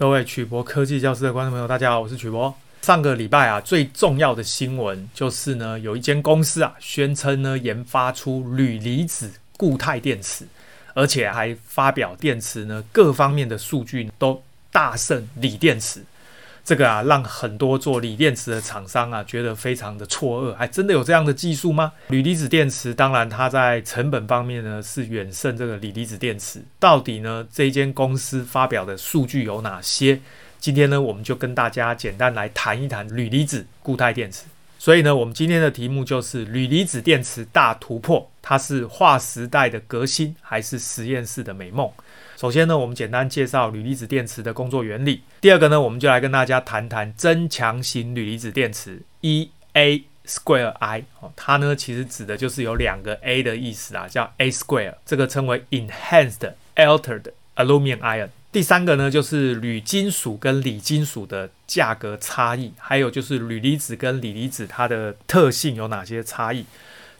各位曲博科技教室的观众朋友，大家好，我是曲博。上个礼拜啊，最重要的新闻就是呢，有一间公司啊，宣称呢研发出铝离子固态电池，而且还发表电池呢各方面的数据都大胜锂电池。这个啊，让很多做锂电池的厂商啊觉得非常的错愕，还真的有这样的技术吗？铝离子电池当然它在成本方面呢是远胜这个锂离子电池。到底呢这间公司发表的数据有哪些？今天呢我们就跟大家简单来谈一谈铝离子固态电池。所以呢我们今天的题目就是铝离子电池大突破，它是划时代的革新还是实验室的美梦？首先呢，我们简单介绍铝离子电池的工作原理。第二个呢，我们就来跟大家谈谈增强型铝离子电池 （E A Square I）。哦，它呢其实指的就是有两个 A 的意思啊，叫 A Square，这个称为 Enhanced Altered Aluminium Ion。第三个呢，就是铝金属跟锂金属的价格差异，还有就是铝离子跟锂离子它的特性有哪些差异。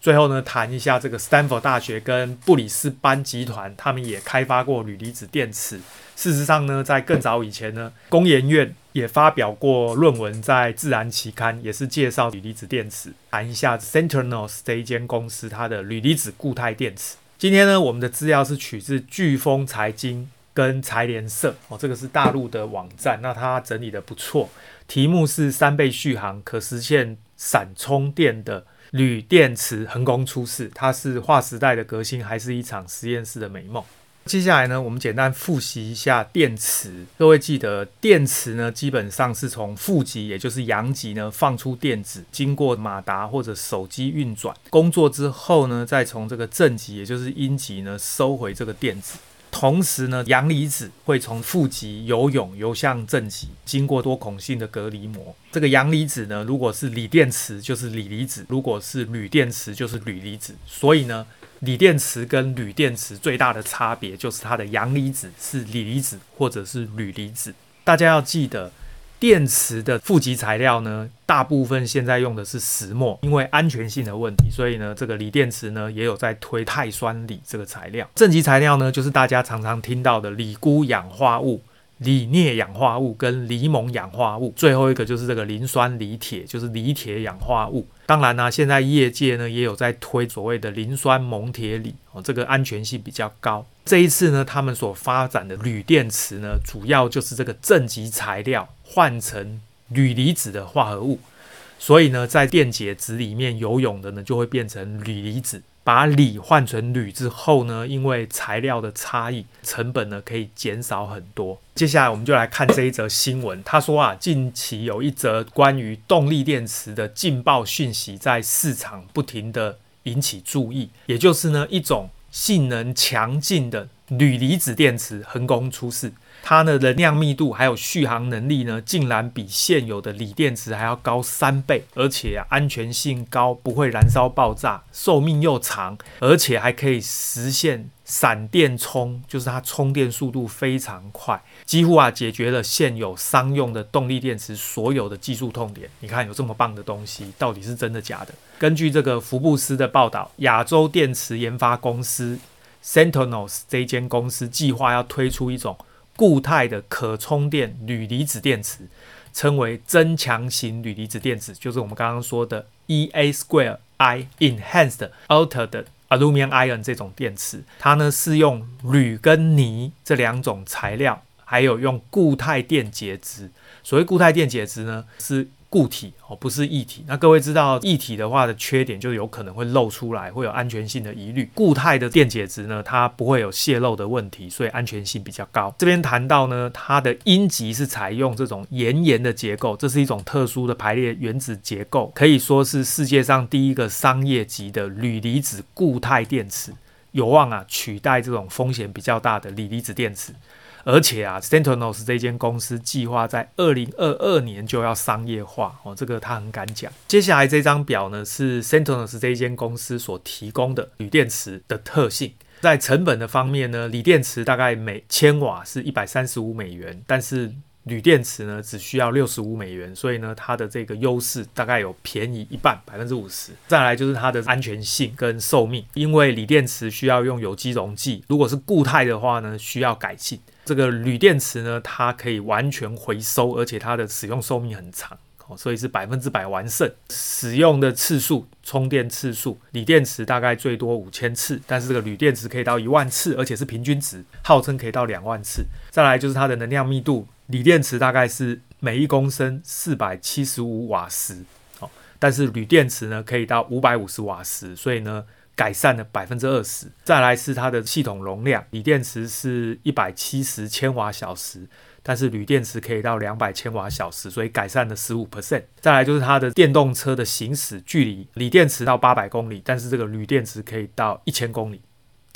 最后呢，谈一下这个斯坦福大学跟布里斯班集团，他们也开发过铝离子电池。事实上呢，在更早以前呢，工研院也发表过论文在《自然》期刊，也是介绍铝离子电池。谈一下 Centernos 这一间公司它的铝离子固态电池。今天呢，我们的资料是取自飓风财经跟财联社哦，这个是大陆的网站，那它整理的不错。题目是三倍续航，可实现闪充电的。铝电池横空出世，它是划时代的革新，还是一场实验室的美梦？接下来呢，我们简单复习一下电池。各位记得，电池呢基本上是从负极，也就是阳极呢放出电子，经过马达或者手机运转工作之后呢，再从这个正极，也就是阴极呢收回这个电子。同时呢，阳离子会从负极游泳游向正极，经过多孔性的隔离膜。这个阳离子呢，如果是锂电池就是锂离子，如果是铝电池就是铝离子。所以呢，锂电池跟铝电池最大的差别就是它的阳离子是锂离子或者是铝离子。大家要记得。电池的负极材料呢，大部分现在用的是石墨，因为安全性的问题，所以呢，这个锂电池呢也有在推钛酸锂这个材料。正极材料呢，就是大家常常听到的锂钴氧化物、锂镍氧化物跟锂锰氧化物，最后一个就是这个磷酸锂铁，就是锂铁氧化物。当然呢、现在业界呢也有在推所谓的磷酸锰铁锂，哦，这个安全性比较高。这一次呢，他们所发展的铝电池呢，主要就是这个正极材料换成铝离子的化合物，所以呢，在电解质里面游泳的呢，就会变成铝离子。把锂换成铝之后呢，因为材料的差异，成本呢可以减少很多。接下来我们就来看这一则新闻。他说啊，近期有一则关于动力电池的劲爆讯息在市场不停地引起注意，也就是呢一种。性能强劲的铝离子电池横空出世，它的能量密度还有续航能力呢，竟然比现有的锂电池还要高三倍，而且啊，安全性高，不会燃烧爆炸，寿命又长，而且还可以实现闪电充，就是它充电速度非常快，几乎啊解决了现有商用的动力电池所有的技术痛点。你看有这么棒的东西，到底是真的假的？根据这个福布斯的报道，亚洲电池研发公司 Centrenox 这间公司计划要推出一种固态的可充电铝离子电池，称为增强型铝离子电池，就是我们刚刚说的 EA Square I Enhanced Altered Aluminum Iron 这种电池。它呢是用铝跟锂这两种材料，还有用固态电解质。所谓固态电解质呢是。固体哦，不是液体。那各位知道液体的话的缺点，就有可能会漏出来，会有安全性的疑虑。固态的电解质呢，它不会有泄漏的问题，所以安全性比较高。这边谈到呢，它的阴极是采用这种岩盐的结构，这是一种特殊的排列原子结构，可以说是世界上第一个商业级的铝离子固态电池，有望啊取代这种风险比较大的锂离子电池。而且啊，Centrenox 这间公司计划在二零二二年就要商业化哦，这个他很敢讲。接下来这张表呢，是 Centrenox 这间公司所提供的铝电池的特性。在成本的方面呢，锂电池大概每千瓦是一百三十五美元，但是铝电池呢只需要六十五美元，所以呢它的这个优势大概有便宜一半，百分之五十。再来就是它的安全性跟寿命，因为锂电池需要用有机溶剂，如果是固态的话呢需要改进。这个铝电池呢它可以完全回收，而且它的使用寿命很长。哦所以是百分之百完胜，使用的次数、充电次数，锂电池大概最多五千次，但是这个铝电池可以到一万次，而且是平均值，号称可以到两万次。再来就是它的能量密度，锂电池大概是每一公升四百七十五瓦时，哦，但是铝电池呢可以到五百五十瓦时，所以呢改善了百分之二十。再来是它的系统容量，锂电池是一百七十千瓦小时。但是铝电池可以到两百千瓦小时，所以改善了十五 percent。再来就是它的电动车的行驶距离，锂电池到八百公里，但是这个铝电池可以到一千公里。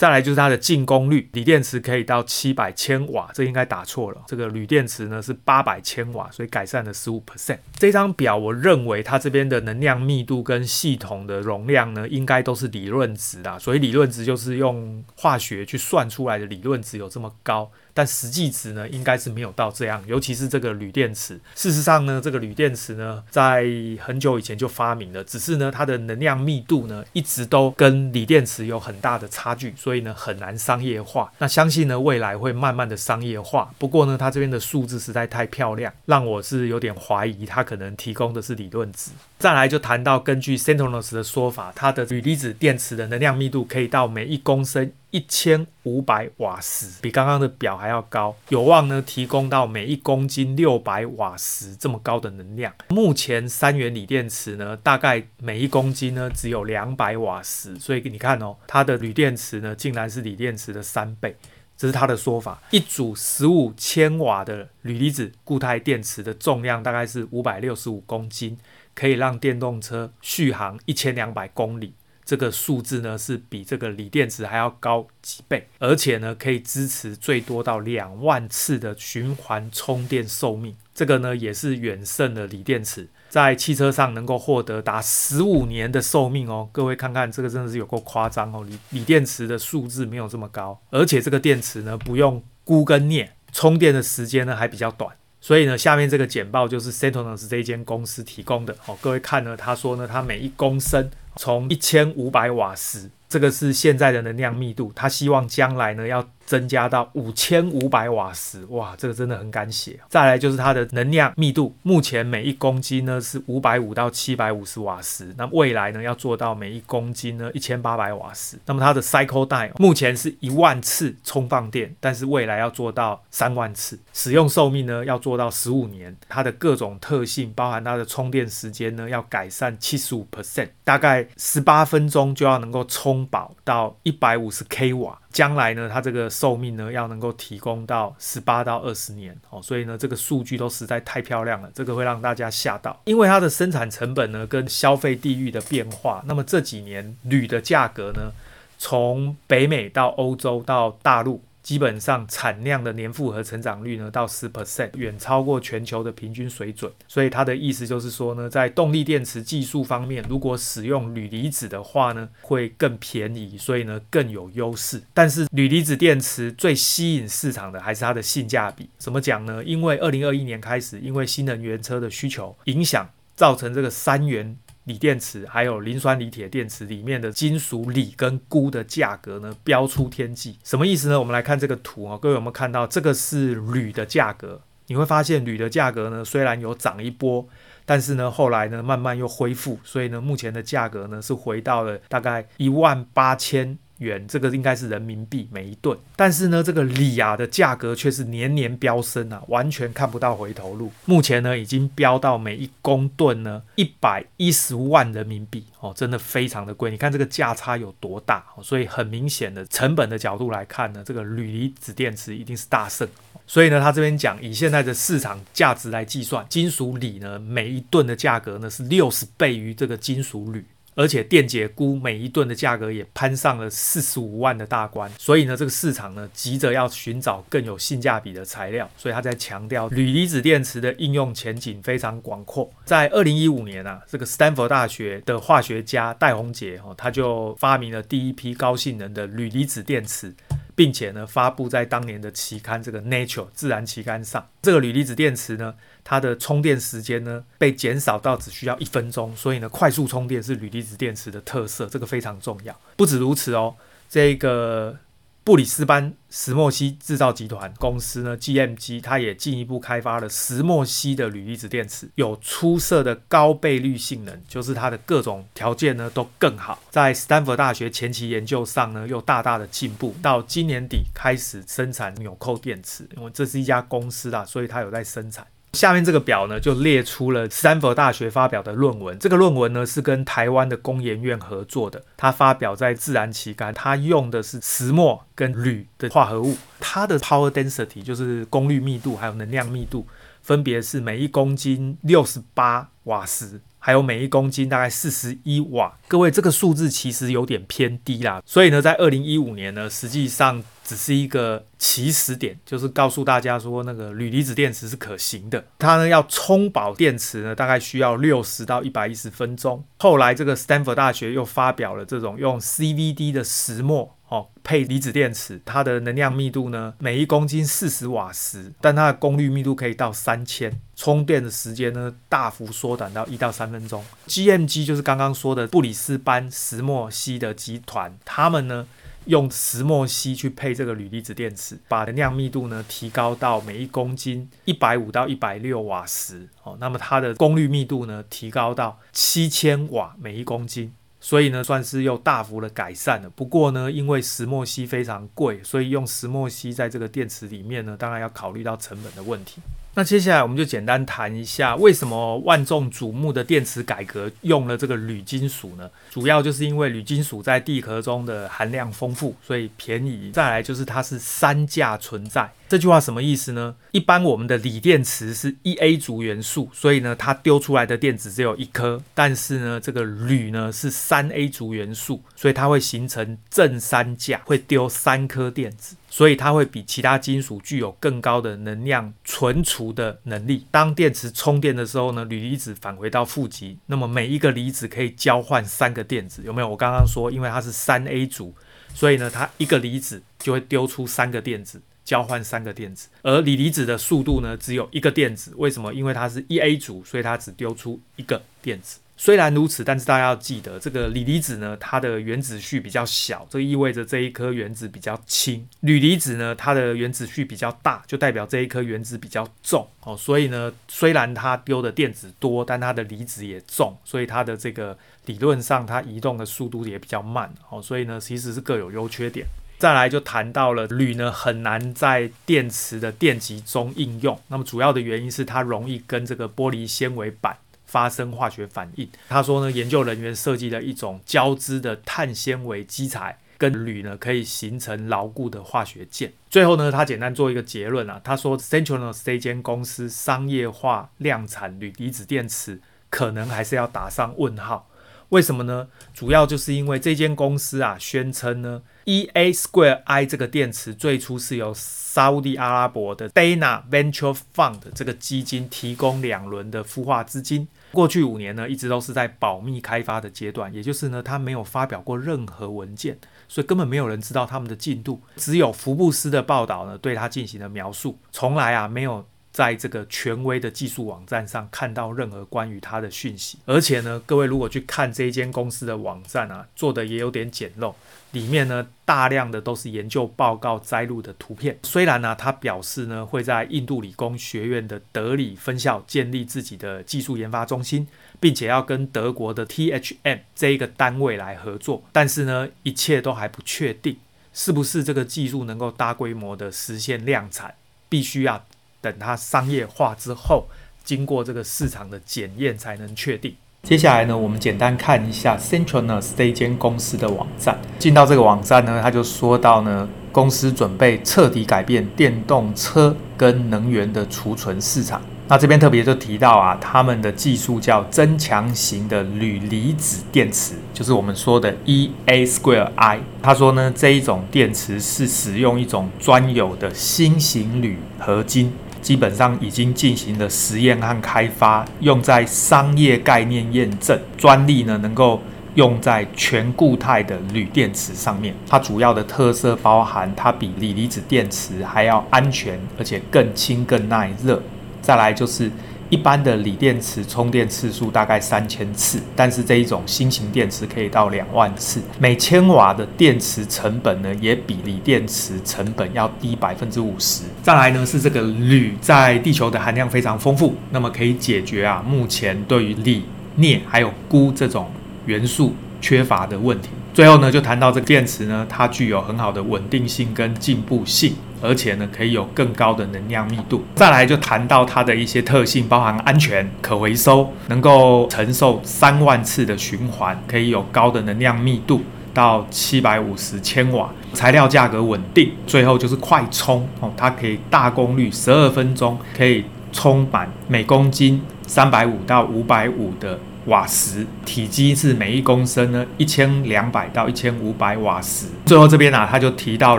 再来就是它的净功率，锂电池可以到七百千瓦，这应该打错了，这个铝电池呢是八百千瓦，所以改善了十五 percent。这张表我认为它这边的能量密度跟系统的容量呢，应该都是理论值啊，所以理论值就是用化学去算出来的理论值有这么高。但实际值呢，应该是没有到这样，尤其是这个铝电池。事实上呢，这个铝电池呢，在很久以前就发明了，只是呢，它的能量密度呢，一直都跟锂电池有很大的差距，所以呢，很难商业化。那相信呢，未来会慢慢的商业化。不过呢，它这边的数字实在太漂亮，让我是有点怀疑它可能提供的是理论值。再来就谈到根据 Centronics 的说法，它的铝离子电池的能量密度可以到每一公升。一千五百瓦时，比刚刚的表还要高，有望呢提供到每一公斤六百瓦时这么高的能量。目前三元锂电池呢，大概每一公斤呢只有两百瓦时，所以你看哦，它的铝电池呢竟然是锂电池的三倍，这是他的说法。一组十五千瓦的铝离子固态电池的重量大概是五百六十五公斤，可以让电动车续航一千两百公里。这个数字呢是比这个锂电池还要高几倍，而且呢可以支持最多到两万次的循环充电寿命。这个呢也是远胜的锂电池，在汽车上能够获得达十五年的寿命哦。各位看看这个真的是有够夸张哦，锂锂电池的数字没有这么高，而且这个电池呢不用鈷跟镍，充电的时间呢还比较短。所以呢，下面这个简报就是 Sentinels 这一间公司提供的好。各位看呢，他说呢，他每一公升从一千五百瓦时。这个是现在的能量密度，他希望将来呢要增加到五千五百瓦时，哇，这个真的很敢写。再来就是它的能量密度，目前每一公斤呢是五百五到七百五十瓦时，那未来呢要做到每一公斤呢一千八百瓦时。那么它的 cycle time 目前是一万次充放电，但是未来要做到三万次，使用寿命呢要做到十五年。它的各种特性，包含它的充电时间呢要改善七十五 percent，大概十八分钟就要能够充。饱到一百五十 k 瓦，将来呢，它这个寿命呢要能够提供到十八到二十年哦，所以呢，这个数据都实在太漂亮了，这个会让大家吓到，因为它的生产成本呢跟消费地域的变化，那么这几年铝的价格呢，从北美到欧洲到大陆。基本上产量的年复合成长率呢，到十 percent，远超过全球的平均水准。所以它的意思就是说呢，在动力电池技术方面，如果使用铝离子的话呢，会更便宜，所以呢更有优势。但是铝离子电池最吸引市场的还是它的性价比。怎么讲呢？因为二零二一年开始，因为新能源车的需求影响，造成这个三元。锂电池还有磷酸锂铁电池里面的金属锂跟钴的价格呢，飙出天际。什么意思呢？我们来看这个图啊，各位有没有看到这个是铝的价格？你会发现铝的价格呢，虽然有涨一波，但是呢后来呢慢慢又恢复，所以呢目前的价格呢是回到了大概一万八千。元，这个应该是人民币每一吨，但是呢，这个锂啊的价格却是年年飙升啊，完全看不到回头路。目前呢，已经飙到每一公吨呢一百一十万人民币哦，真的非常的贵。你看这个价差有多大？所以很明显的成本的角度来看呢，这个铝离子电池一定是大胜。所以呢，他这边讲以现在的市场价值来计算，金属锂呢每一吨的价格呢是六十倍于这个金属铝。而且电解钴每一吨的价格也攀上了四十五万的大关，所以呢，这个市场呢急着要寻找更有性价比的材料，所以他在强调铝离子电池的应用前景非常广阔。在二零一五年啊，这个斯坦福大学的化学家戴宏杰哦，他就发明了第一批高性能的铝离子电池。并且呢发布在当年的期刊这个 Nature 自然期刊上。这个铝离子电池呢，它的充电时间呢被减少到只需要一分钟，所以呢快速充电是铝离子电池的特色，这个非常重要。不止如此哦，这个。布里斯班石墨烯制造集团公司呢，GMG，它也进一步开发了石墨烯的铝离子电池，有出色的高倍率性能，就是它的各种条件呢都更好。在斯坦福大学前期研究上呢，又大大的进步，到今年底开始生产纽扣电池，因为这是一家公司啦，所以它有在生产。下面这个表呢，就列出了斯坦福大学发表的论文。这个论文呢，是跟台湾的工研院合作的，它发表在《自然》期刊。它用的是石墨跟铝的化合物，它的 power density 就是功率密度，还有能量密度，分别是每一公斤六十八瓦时，还有每一公斤大概四十一瓦。各位，这个数字其实有点偏低啦。所以呢，在二零一五年呢，实际上。只是一个起始点，就是告诉大家说那个铝离子电池是可行的。它呢要充饱电池呢，大概需要六十到一百一十分钟。后来这个斯坦福大学又发表了这种用 CVD 的石墨哦配离子电池，它的能量密度呢每一公斤四十瓦时，但它的功率密度可以到三千，充电的时间呢大幅缩短到一到三分钟。GMG 就是刚刚说的布里斯班石墨烯的集团，他们呢。用石墨烯去配这个铝离子电池，把能量密度呢提高到每一公斤一百五到一百六瓦时哦，那么它的功率密度呢提高到七千瓦每一公斤，所以呢算是又大幅的改善了。不过呢，因为石墨烯非常贵，所以用石墨烯在这个电池里面呢，当然要考虑到成本的问题。那接下来我们就简单谈一下，为什么万众瞩目的电池改革用了这个铝金属呢？主要就是因为铝金属在地壳中的含量丰富，所以便宜。再来就是它是三价存在。这句话什么意思呢？一般我们的锂电池是一 A 族元素，所以呢，它丢出来的电子只有一颗。但是呢，这个铝呢是三 A 族元素，所以它会形成正三价，会丢三颗电子，所以它会比其他金属具有更高的能量存储的能力。当电池充电的时候呢，铝离子返回到负极，那么每一个离子可以交换三个电子，有没有？我刚刚说，因为它是三 A 组，所以呢，它一个离子就会丢出三个电子。交换三个电子，而锂离子的速度呢，只有一个电子。为什么？因为它是一 A 组，所以它只丢出一个电子。虽然如此，但是大家要记得，这个锂离子呢，它的原子序比较小，这意味着这一颗原子比较轻。铝离子呢，它的原子序比较大，就代表这一颗原子比较重哦。所以呢，虽然它丢的电子多，但它的离子也重，所以它的这个理论上它移动的速度也比较慢哦。所以呢，其实是各有优缺点。再来就谈到了铝呢，很难在电池的电极中应用。那么主要的原因是它容易跟这个玻璃纤维板发生化学反应。他说呢，研究人员设计了一种交织的碳纤维基材，跟铝呢可以形成牢固的化学键。最后呢，他简单做一个结论啊，他说 Centronos 这间公司商业化量产铝离子电池，可能还是要打上问号。为什么呢？主要就是因为这间公司啊，宣称呢，EA Square I 这个电池最初是由沙乌地阿拉伯的 Dana Venture Fund 这个基金提供两轮的孵化资金。过去五年呢，一直都是在保密开发的阶段，也就是呢，他没有发表过任何文件，所以根本没有人知道他们的进度。只有福布斯的报道呢，对他进行了描述，从来啊没有。在这个权威的技术网站上看到任何关于它的讯息，而且呢，各位如果去看这一间公司的网站啊，做的也有点简陋，里面呢大量的都是研究报告摘录的图片。虽然呢、啊，他表示呢会在印度理工学院的德里分校建立自己的技术研发中心，并且要跟德国的 THM 这一个单位来合作，但是呢，一切都还不确定，是不是这个技术能够大规模的实现量产，必须要。等它商业化之后，经过这个市场的检验才能确定。接下来呢，我们简单看一下 Centronos 这间公司的网站。进到这个网站呢，他就说到呢，公司准备彻底改变电动车跟能源的储存市场。那这边特别就提到啊，他们的技术叫增强型的铝离子电池，就是我们说的 EA Square I。他说呢，这一种电池是使用一种专有的新型铝合金。基本上已经进行了实验和开发，用在商业概念验证，专利呢能够用在全固态的铝电池上面。它主要的特色包含它比锂离子电池还要安全，而且更轻、更耐热。再来就是。一般的锂电池充电次数大概三千次，但是这一种新型电池可以到两万次。每千瓦的电池成本呢，也比锂电池成本要低百分之五十。再来呢，是这个铝在地球的含量非常丰富，那么可以解决啊目前对于锂、镍还有钴这种元素缺乏的问题。最后呢，就谈到这个电池呢，它具有很好的稳定性跟进步性。而且呢，可以有更高的能量密度。再来就谈到它的一些特性，包含安全、可回收，能够承受三万次的循环，可以有高的能量密度到七百五十千瓦，材料价格稳定。最后就是快充哦，它可以大功率十二分钟可以充满每公斤三百五到五百五的。瓦时体积是每一公升呢一千两百到一千五百瓦时。最后这边啊，他就提到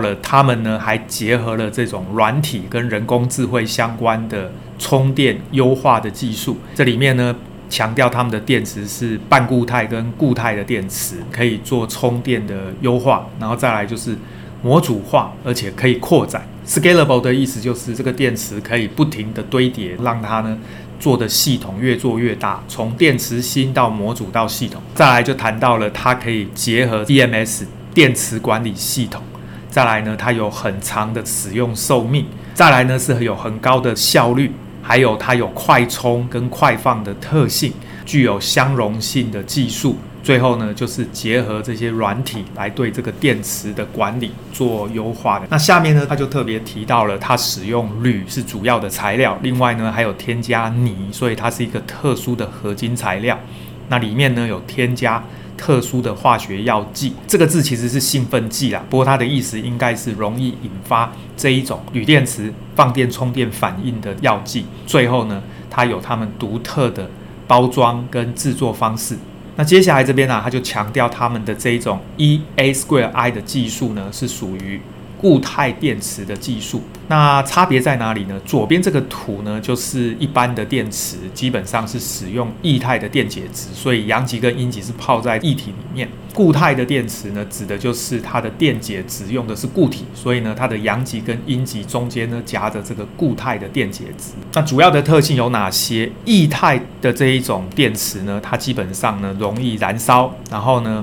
了他们呢还结合了这种软体跟人工智慧相关的充电优化的技术。这里面呢强调他们的电池是半固态跟固态的电池，可以做充电的优化。然后再来就是模组化，而且可以扩展。Scalable 的意思就是这个电池可以不停的堆叠，让它呢。做的系统越做越大，从电池芯到模组到系统，再来就谈到了它可以结合 DMS 电池管理系统，再来呢，它有很长的使用寿命，再来呢是有很高的效率，还有它有快充跟快放的特性，具有相容性的技术。最后呢，就是结合这些软体来对这个电池的管理做优化的。那下面呢，他就特别提到了，它使用铝是主要的材料，另外呢还有添加镍，所以它是一个特殊的合金材料。那里面呢有添加特殊的化学药剂，这个字其实是兴奋剂啦，不过它的意思应该是容易引发这一种铝电池放电充电反应的药剂。最后呢，它有他们独特的包装跟制作方式。那接下来这边呢、他就强调他们的这一种 E A Square I 的技术呢，是属于固态电池的技术。那差别在哪里呢？左边这个图呢，就是一般的电池，基本上是使用液态的电解质，所以阳极跟阴极是泡在液体里面。固态的电池呢，指的就是它的电解质用的是固体，所以呢，它的阳极跟阴极中间呢夹着这个固态的电解质。那主要的特性有哪些？液态的这一种电池呢，它基本上呢容易燃烧，然后呢，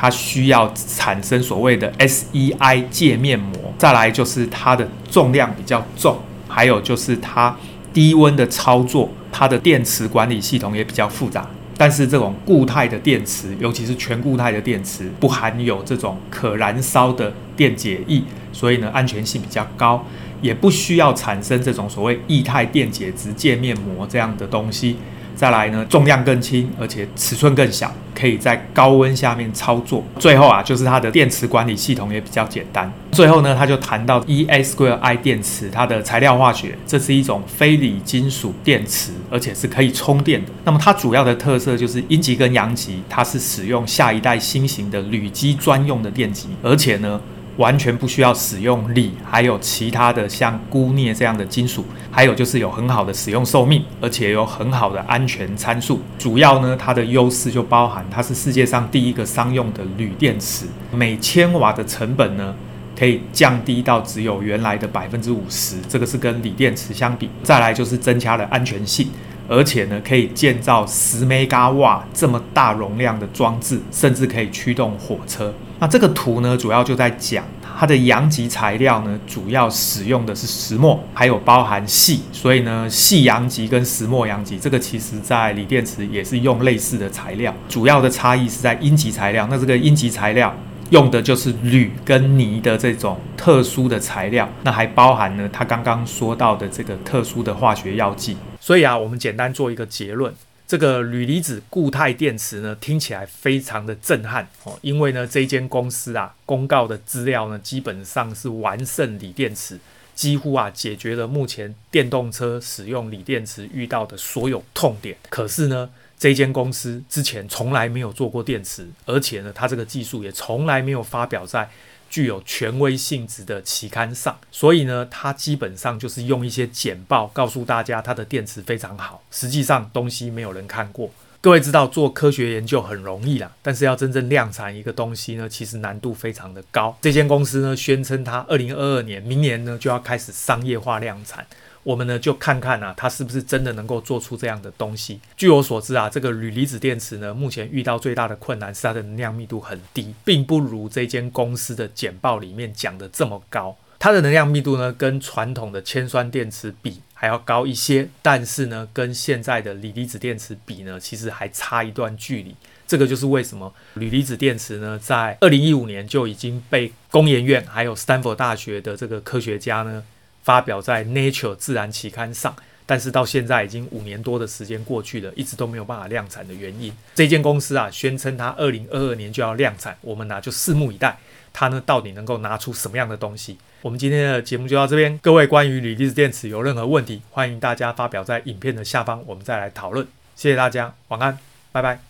它需要产生所谓的 SEI 界面膜。再来就是它的重量比较重，还有就是它低温的操作，它的电池管理系统也比较复杂。但是这种固态的电池，尤其是全固态的电池，不含有这种可燃烧的电解液，所以呢安全性比较高，也不需要产生这种所谓液态电解质界面膜这样的东西。再来呢，重量更轻，而且尺寸更小，可以在高温下面操作。最后啊，就是它的电池管理系统也比较简单。最后呢，他就谈到 EA2I 电池它的材料化学，这是一种非锂金属电池，而且是可以充电的。那么它主要的特色就是阴极跟阳极，它是使用下一代新型的铝基专用的电极，而且呢。完全不需要使用锂，还有其他的像钴、镍这样的金属，还有就是有很好的使用寿命，而且有很好的安全参数。主要呢，它的优势就包含它是世界上第一个商用的铝电池，每千瓦的成本呢可以降低到只有原来的百分之五十，这个是跟锂电池相比。再来就是增加了安全性，而且呢可以建造十 mega 瓦这么大容量的装置，甚至可以驱动火车。那这个图呢，主要就在讲它的阳极材料呢，主要使用的是石墨，还有包含矽，所以呢，矽阳极跟石墨阳极，这个其实在锂电池也是用类似的材料，主要的差异是在阴极材料。那这个阴极材料用的就是铝跟镍的这种特殊的材料，那还包含呢，他刚刚说到的这个特殊的化学药剂。所以啊，我们简单做一个结论。这个铝离子固态电池呢，听起来非常的震撼哦，因为呢，这间公司啊公告的资料呢，基本上是完胜锂电池，几乎啊解决了目前电动车使用锂电池遇到的所有痛点。可是呢，这间公司之前从来没有做过电池，而且呢，它这个技术也从来没有发表在。具有权威性质的期刊上，所以呢，它基本上就是用一些简报告诉大家它的电池非常好，实际上东西没有人看过。各位知道做科学研究很容易啦，但是要真正量产一个东西呢，其实难度非常的高。这间公司呢，宣称它二零二二年，明年呢就要开始商业化量产。我们呢就看看啊，它是不是真的能够做出这样的东西。据我所知啊，这个铝离子电池呢，目前遇到最大的困难是它的能量密度很低，并不如这间公司的简报里面讲的这么高。它的能量密度呢，跟传统的铅酸电池比还要高一些，但是呢，跟现在的锂离子电池比呢，其实还差一段距离。这个就是为什么铝离子电池呢，在二零一五年就已经被工研院还有斯坦福大学的这个科学家呢，发表在 Nature 自然期刊上，但是到现在已经五年多的时间过去了，一直都没有办法量产的原因。这间公司啊，宣称它二零二二年就要量产，我们呢、就拭目以待，它呢到底能够拿出什么样的东西。我们今天的节目就到这边。各位关于锂离子电池有任何问题，欢迎大家发表在影片的下方，我们再来讨论。谢谢大家，晚安，拜拜。